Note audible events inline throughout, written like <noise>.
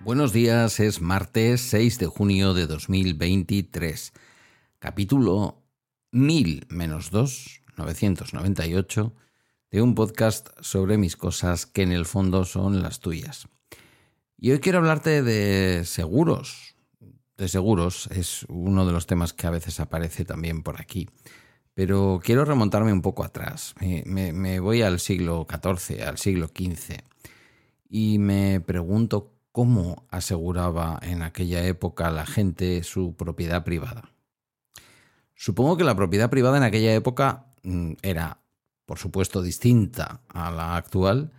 Buenos días, es martes 6 de junio de 2023, capítulo 1000 menos 2, 998 de un podcast sobre mis cosas que en el fondo son las tuyas. Y hoy quiero hablarte de seguros. De seguros es uno de los temas que a veces aparece también por aquí. Pero quiero remontarme un poco atrás. Me, voy al siglo XIV, al siglo XV, y me pregunto cómo aseguraba en aquella época la gente su propiedad privada. Supongo que la propiedad privada en aquella época mm, era por supuesto distinta a la actual,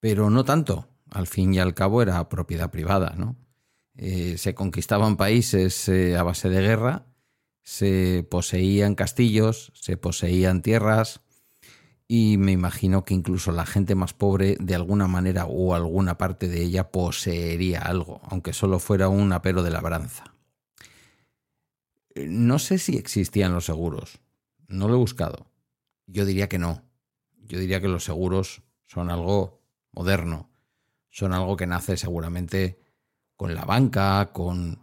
pero no tanto. Al fin y al cabo era propiedad privada, ¿no? Eh, se conquistaban países eh, a base de guerra, se poseían castillos, se poseían tierras, y me imagino que incluso la gente más pobre de alguna manera o alguna parte de ella poseería algo, aunque solo fuera un apero de labranza. Eh, no sé si existían los seguros, no lo he buscado. Yo diría que no. Yo diría que los seguros son algo moderno, son algo que nace seguramente con la banca, con,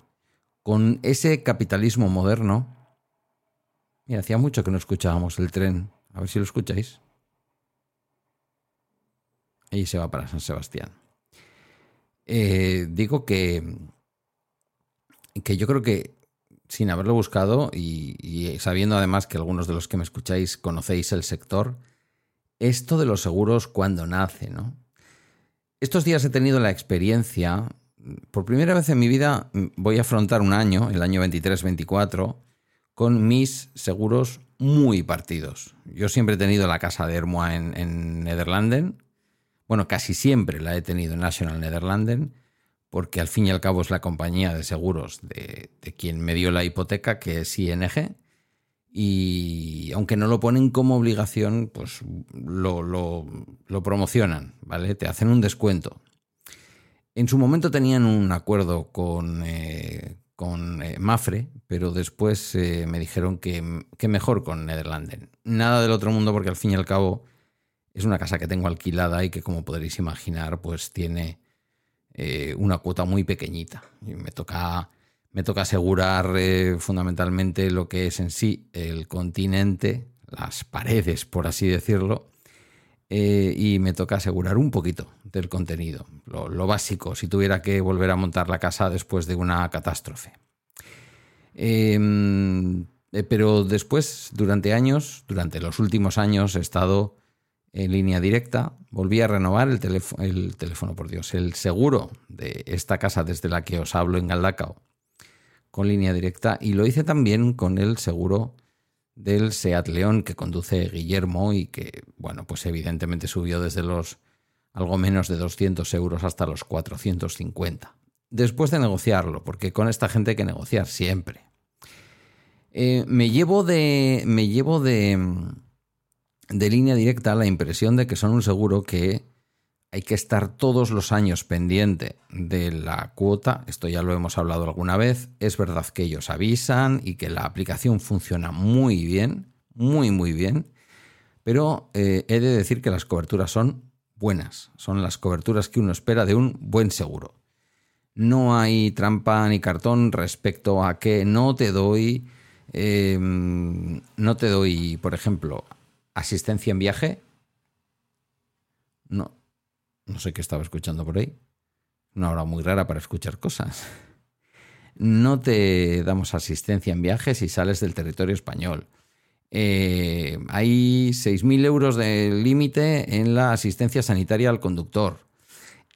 con ese capitalismo moderno. Mira, hacía mucho que no escuchábamos el tren. A ver si lo escucháis. Ahí se va para San Sebastián. Eh, digo que, que yo creo que sin haberlo buscado y, sabiendo además que algunos de los que me escucháis conocéis el sector, esto de los seguros cuando nace, ¿no? Estos días he tenido la experiencia, por primera vez en mi vida voy a afrontar un año, el año 23-24, con mis seguros muy partidos. Yo siempre he tenido la casa de Hermoa en, en Nederlanden, bueno, casi siempre la he tenido en National Nederlanden, porque al fin y al cabo es la compañía de seguros de, quien me dio la hipoteca, que es ING, y aunque no lo ponen como obligación, pues lo, promocionan, ¿vale? Te hacen un descuento. En su momento tenían un acuerdo con, eh, con eh, Mafre, pero después eh, me dijeron que, que, mejor con Nederlanden. Nada del otro mundo porque al fin y al cabo es una casa que tengo alquilada y que como podréis imaginar pues tiene eh, una cuota muy pequeñita. Y me toca, me toca asegurar eh, fundamentalmente lo que es en sí el continente, las paredes, por así decirlo, eh, y me toca asegurar un poquito del contenido, lo, básico, si tuviera que volver a montar la casa después de una catástrofe. Em, pero después, durante años, durante los últimos años, he estado en línea directa. Volví a renovar el, el, teléfono, por Dios, el seguro de esta casa desde la que os hablo en Galdacao con línea directa y lo hice también con el seguro del Seat León que conduce Guillermo y que, bueno, pues evidentemente subió desde los algo menos de 200 euros hasta los 450. Después de negociarlo, porque con esta gente hay que negociar siempre. Eh, me llevo de. Me llevo de de línea directa la impresión de que son un seguro que hay que estar todos los años pendiente de la cuota. Esto ya lo hemos hablado alguna vez. Es verdad que ellos avisan y que la aplicación funciona muy bien, muy, muy bien. Pero eh, he de decir que las coberturas son buenas. Son las coberturas que uno espera de un buen seguro. No hay trampa ni cartón respecto a que no te doy. Eh, no te doy, por ejemplo, asistencia en viaje. No, no sé qué estaba escuchando por ahí. Una hora muy rara para escuchar cosas. No te damos asistencia en viaje si sales del territorio español. Eh, hay 6.000 euros de límite en la asistencia sanitaria al conductor.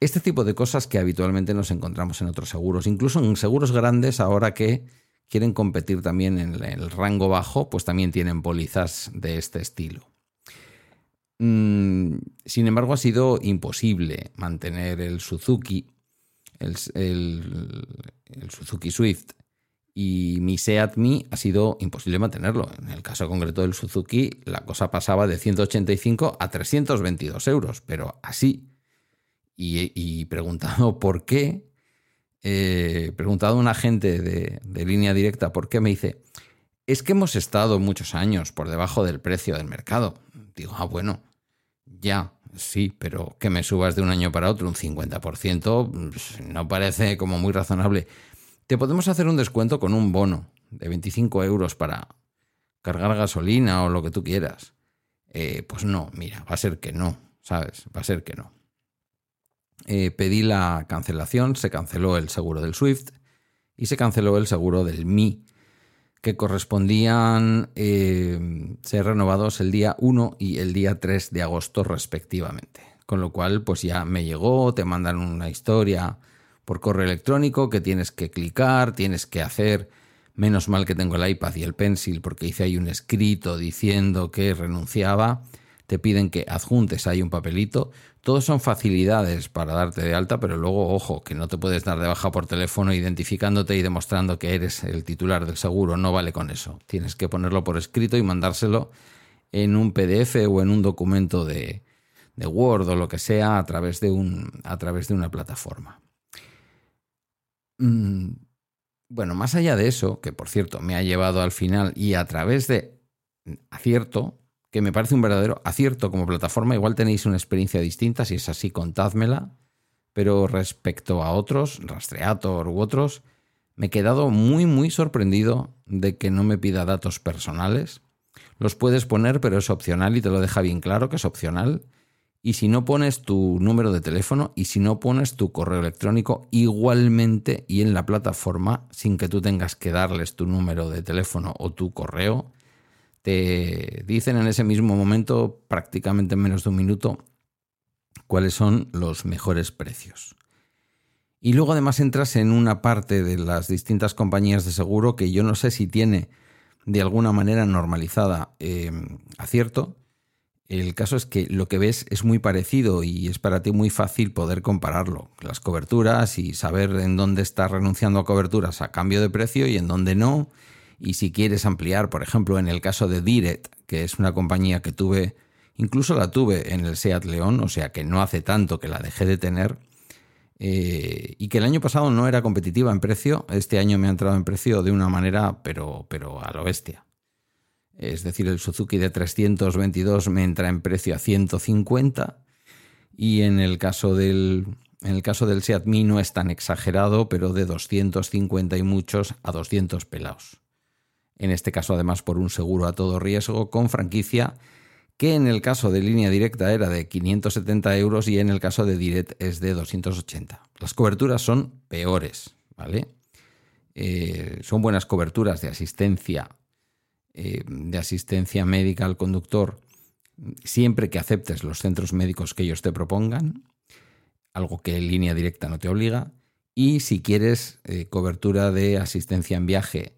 Este tipo de cosas que habitualmente nos encontramos en otros seguros, incluso en seguros grandes ahora que quieren competir también en el rango bajo, pues también tienen pólizas de este estilo. Mm, sin embargo, ha sido imposible mantener el Suzuki, el, Suzuki Swift y mi Seat ha sido imposible mantenerlo. En el caso concreto del Suzuki, la cosa pasaba de 185 a 322 euros, pero así. y, preguntado <laughs> por qué, eh, preguntado a un agente de, de línea directa por qué, me dice, es que hemos estado muchos años por debajo del precio del mercado. Digo, ah, bueno, ya, sí, pero que me subas de un año para otro un 50%, pues, no parece como muy razonable. Te podemos hacer un descuento con un bono de 25 euros para cargar gasolina o lo que tú quieras. Eh, pues no, mira, va a ser que no, ¿sabes? Va a ser que no. Eh, pedí la cancelación, se canceló el seguro del Swift y se canceló el seguro del Mi, que correspondían eh, ser renovados el día 1 y el día 3 de agosto respectivamente. Con lo cual, pues ya me llegó, te mandan una historia por correo electrónico que tienes que clicar, tienes que hacer Menos mal que tengo el iPad y el Pencil porque hice ahí un escrito diciendo que renunciaba. Te piden que adjuntes ahí un papelito. Todos son facilidades para darte de alta, pero luego, ojo, que no te puedes dar de baja por teléfono identificándote y demostrando que eres el titular del seguro. No vale con eso. Tienes que ponerlo por escrito y mandárselo en un PDF o en un documento de, de Word o lo que sea a través de, un, a través de una plataforma. Mm, bueno, más allá de eso, que por cierto me ha llevado al final y a través de acierto, que me parece un verdadero acierto como plataforma, igual tenéis una experiencia distinta, si es así, contádmela, pero respecto a otros, Rastreator u otros, me he quedado muy, muy sorprendido de que no me pida datos personales. Los puedes poner, pero es opcional y te lo deja bien claro que es opcional. Y si no pones tu número de teléfono y si no pones tu correo electrónico igualmente y en la plataforma, sin que tú tengas que darles tu número de teléfono o tu correo, te dicen en ese mismo momento, prácticamente en menos de un minuto, cuáles son los mejores precios. Y luego además entras en una parte de las distintas compañías de seguro que yo no sé si tiene de alguna manera normalizada eh, acierto, el caso es que lo que ves es muy parecido y es para ti muy fácil poder compararlo. Las coberturas y saber en dónde estás renunciando a coberturas a cambio de precio y en dónde no. Y si quieres ampliar, por ejemplo, en el caso de Direct, que es una compañía que tuve, incluso la tuve en el Seat León, o sea que no hace tanto que la dejé de tener, eh, y que el año pasado no era competitiva en precio, este año me ha entrado en precio de una manera, pero, pero a lo bestia es decir, el Suzuki de 322 me entra en precio a 150 y en el caso del, en el caso del Seat Mii no es tan exagerado, pero de 250 y muchos a 200 pelados. En este caso además por un seguro a todo riesgo con franquicia que en el caso de línea directa era de 570 euros y en el caso de Direct es de 280. Las coberturas son peores, ¿vale? Eh, son buenas coberturas de asistencia eh, de asistencia médica al conductor siempre que aceptes los centros médicos que ellos te propongan, algo que en línea directa no te obliga, y si quieres eh, cobertura de asistencia en viaje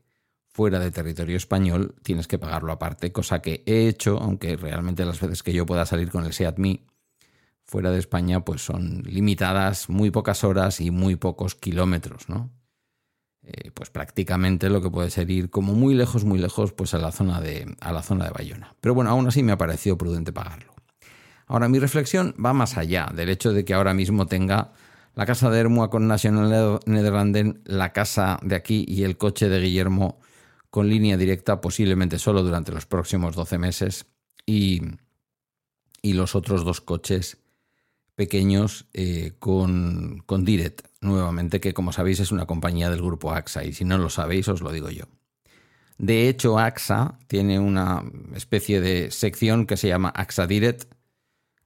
fuera de territorio español, tienes que pagarlo aparte, cosa que he hecho, aunque realmente las veces que yo pueda salir con el SEAT fuera de España, pues son limitadas, muy pocas horas y muy pocos kilómetros, ¿no? Eh, pues prácticamente lo que puede ser ir como muy lejos, muy lejos, pues a la zona de, a la zona de Bayona. Pero bueno, aún así me ha parecido prudente pagarlo. Ahora, mi reflexión va más allá del hecho de que ahora mismo tenga la casa de Hermua con National Nederlanden, la casa de aquí y el coche de Guillermo con línea directa, posiblemente solo durante los próximos 12 meses, y, y los otros dos coches pequeños eh, con, con Direct, nuevamente, que como sabéis es una compañía del grupo AXA, y si no lo sabéis os lo digo yo. De hecho, AXA tiene una especie de sección que se llama AXA Direct,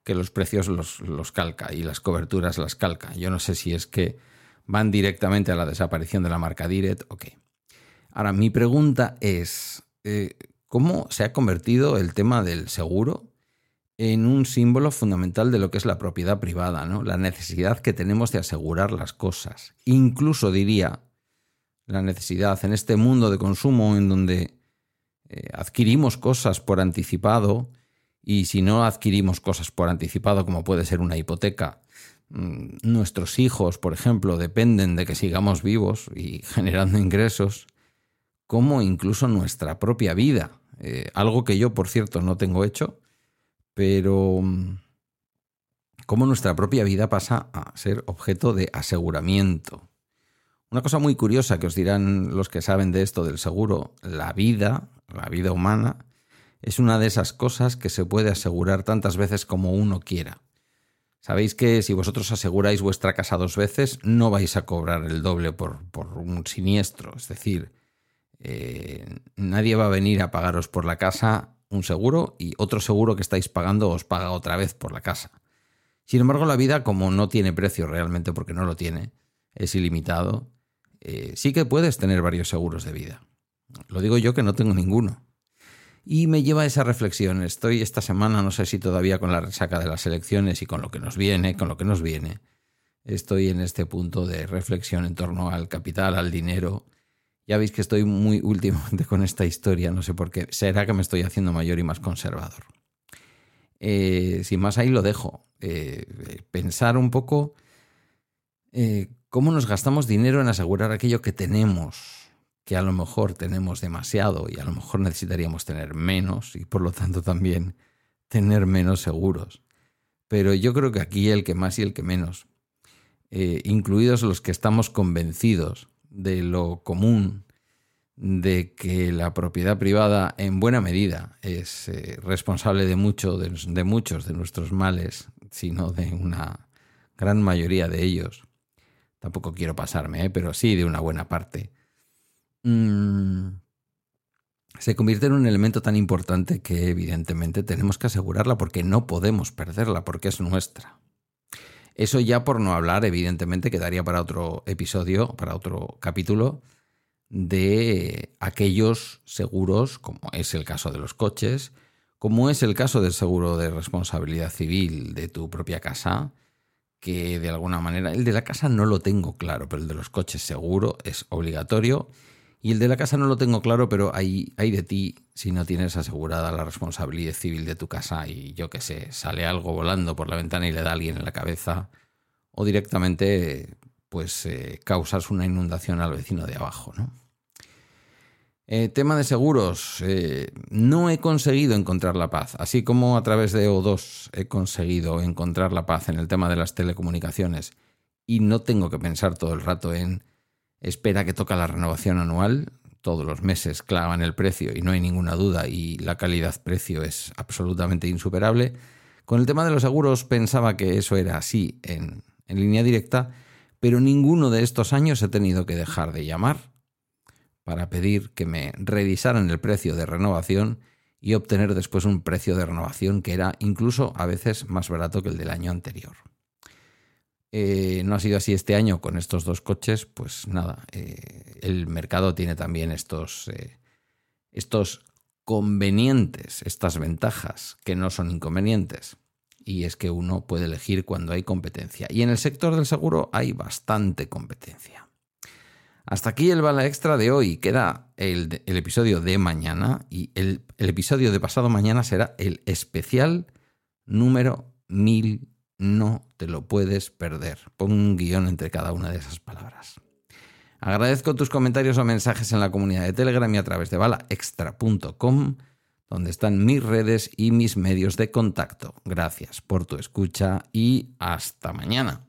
que los precios los, los, calca y las coberturas las calca. Yo no sé si es que van directamente a la desaparición de la marca Direct o qué. Ahora, mi pregunta es, eh, ¿cómo se ha convertido el tema del seguro en un símbolo fundamental de lo que es la propiedad privada, ¿no? La necesidad que tenemos de asegurar las cosas. Incluso diría la necesidad en este mundo de consumo en donde eh, adquirimos cosas por anticipado y si no adquirimos cosas por anticipado como puede ser una hipoteca, mm, nuestros hijos, por ejemplo, dependen de que sigamos vivos y <laughs> generando ingresos, como incluso nuestra propia vida. Eh, algo que yo, por cierto, no tengo hecho, pero mm, cómo nuestra propia vida pasa a ser objeto de aseguramiento. Una cosa muy curiosa que os dirán los que saben de esto del seguro, la vida, la vida humana, es una de esas cosas que se puede asegurar tantas veces como uno quiera. Sabéis que si vosotros aseguráis vuestra casa dos veces, no vais a cobrar el doble por, un siniestro. Es decir, eh, nadie va a venir a pagaros por la casa un seguro y otro seguro que estáis pagando os paga otra vez por la casa. Sin embargo, la vida, como no tiene precio realmente, porque no lo tiene, es ilimitado, eh, sí que puedes tener varios seguros de vida. Lo digo yo que no tengo ninguno. Y me lleva a esa reflexión. Estoy esta semana, no sé si todavía con la resaca de las elecciones y con lo que nos viene, con lo que nos viene. Estoy en este punto de reflexión en torno al capital, al dinero. Ya veis que estoy muy últimamente con esta historia, no sé por qué. Será que me estoy haciendo mayor y más conservador. Eh, sin más, ahí lo dejo. Eh, pensar un poco eh, cómo nos gastamos dinero en asegurar aquello que tenemos que a lo mejor tenemos demasiado y a lo mejor necesitaríamos tener menos y por lo tanto también tener menos seguros. Pero yo creo que aquí el que más y el que menos, eh, incluidos los que estamos convencidos de lo común de que la propiedad privada en buena medida es eh, responsable de, mucho, de, muchos de nuestros males, sino de una gran mayoría de ellos. Tampoco quiero pasarme, ¿eh? pero sí de una buena parte Mm, se convierte en un elemento tan importante que evidentemente tenemos que asegurarla porque no podemos perderla, porque es nuestra. Eso ya por no hablar, evidentemente, quedaría para otro episodio, para otro capítulo, de aquellos seguros, como es el caso de los coches, como es el caso del seguro de responsabilidad civil de tu propia casa, que de alguna manera, el de la casa no lo tengo claro, pero el de los coches seguro es obligatorio y el de la casa no lo tengo claro, pero hay, hay de ti si no tienes asegurada la responsabilidad civil de tu casa y yo qué sé, sale algo volando por la ventana y le da a alguien en la cabeza o directamente pues eh, causas una inundación al vecino de abajo, ¿no? Eh, tema de seguros. Eh, no he conseguido encontrar la paz. Así como a través de O2 he conseguido encontrar la paz en el tema de las telecomunicaciones y no tengo que pensar todo el rato en espera que toca la renovación anual, todos los meses clavan el precio y no hay ninguna duda y la calidad-precio es absolutamente insuperable. Con el tema de los seguros pensaba que eso era así en, en línea directa, pero ninguno de estos años he tenido que dejar de llamar para pedir que me revisaran el precio de renovación y obtener después un precio de renovación que era incluso a veces más barato que el del año anterior. Eh, no ha sido así este año con estos dos coches, pues nada, eh, el mercado tiene también estos, eh, estos convenientes, estas ventajas que no son inconvenientes. Y es que uno puede elegir cuando hay competencia. Y en el sector del seguro hay bastante competencia. Hasta aquí el bala extra de hoy. Queda el, el episodio de mañana y el, el, episodio de pasado mañana será el especial número 1000 no te lo puedes perder. Pon un guion entre cada una de esas palabras. Agradezco tus comentarios o mensajes en la comunidad de Telegram y a través de balaextra.com, donde están mis redes y mis medios de contacto. Gracias por tu escucha y hasta mañana.